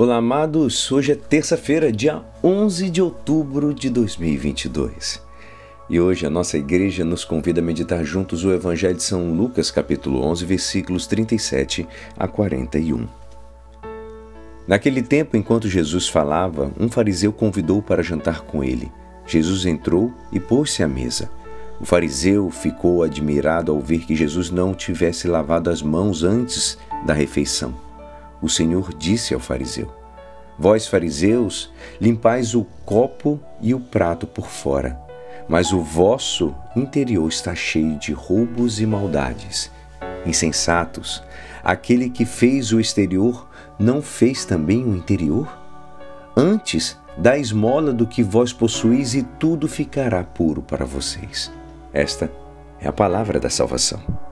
Olá, amados. Hoje é terça-feira, dia 11 de outubro de 2022. E hoje a nossa igreja nos convida a meditar juntos o Evangelho de São Lucas, capítulo 11, versículos 37 a 41. Naquele tempo, enquanto Jesus falava, um fariseu convidou para jantar com ele. Jesus entrou e pôs-se à mesa. O fariseu ficou admirado ao ver que Jesus não tivesse lavado as mãos antes da refeição. O Senhor disse ao fariseu: Vós, fariseus, limpais o copo e o prato por fora, mas o vosso interior está cheio de roubos e maldades. Insensatos, aquele que fez o exterior não fez também o interior? Antes, dá esmola do que vós possuís e tudo ficará puro para vocês. Esta é a palavra da salvação.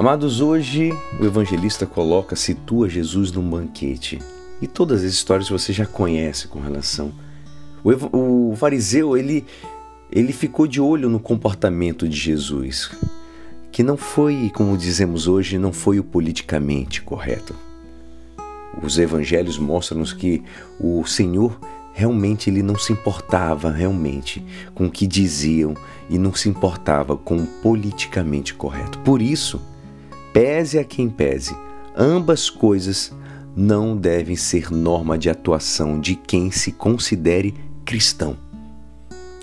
Amados, hoje o evangelista coloca, situa Jesus num banquete. E todas as histórias você já conhece com relação. O, o fariseu, ele, ele ficou de olho no comportamento de Jesus, que não foi, como dizemos hoje, não foi o politicamente correto. Os evangelhos mostram-nos que o Senhor realmente ele não se importava realmente com o que diziam e não se importava com o politicamente correto. Por isso, Pese a quem pese, ambas coisas não devem ser norma de atuação de quem se considere cristão.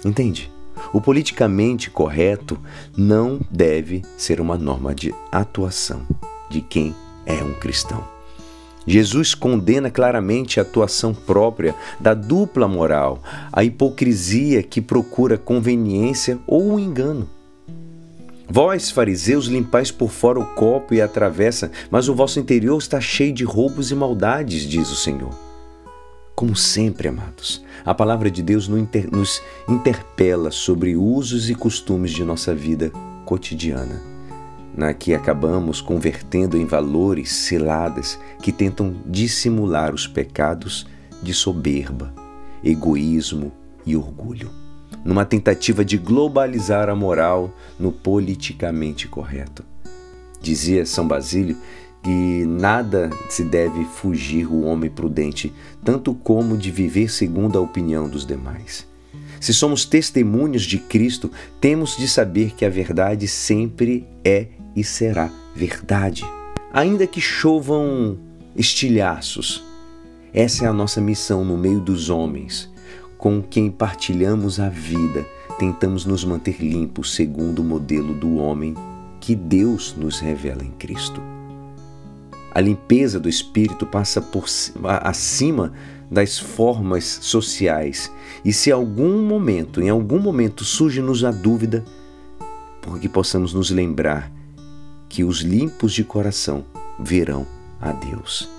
Entende? O politicamente correto não deve ser uma norma de atuação de quem é um cristão. Jesus condena claramente a atuação própria da dupla moral, a hipocrisia que procura conveniência ou o engano. Vós, fariseus, limpais por fora o copo e a travessa, mas o vosso interior está cheio de roubos e maldades, diz o Senhor. Como sempre, amados, a palavra de Deus nos interpela sobre usos e costumes de nossa vida cotidiana, na que acabamos convertendo em valores ciladas que tentam dissimular os pecados de soberba, egoísmo e orgulho numa tentativa de globalizar a moral no politicamente correto. Dizia São Basílio que nada se deve fugir o homem prudente, tanto como de viver segundo a opinião dos demais. Se somos testemunhos de Cristo, temos de saber que a verdade sempre é e será verdade. Ainda que chovam estilhaços, essa é a nossa missão no meio dos homens com quem partilhamos a vida, tentamos nos manter limpos segundo o modelo do homem que Deus nos revela em Cristo. A limpeza do espírito passa por acima das formas sociais. E se algum momento, em algum momento surge-nos a dúvida, porque possamos nos lembrar que os limpos de coração verão a Deus.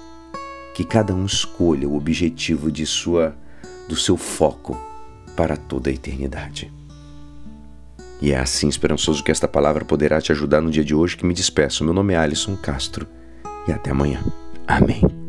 Que cada um escolha o objetivo de sua do seu foco para toda a eternidade. E é assim esperançoso que esta palavra poderá te ajudar no dia de hoje que me despeço. Meu nome é Alisson Castro e até amanhã. Amém.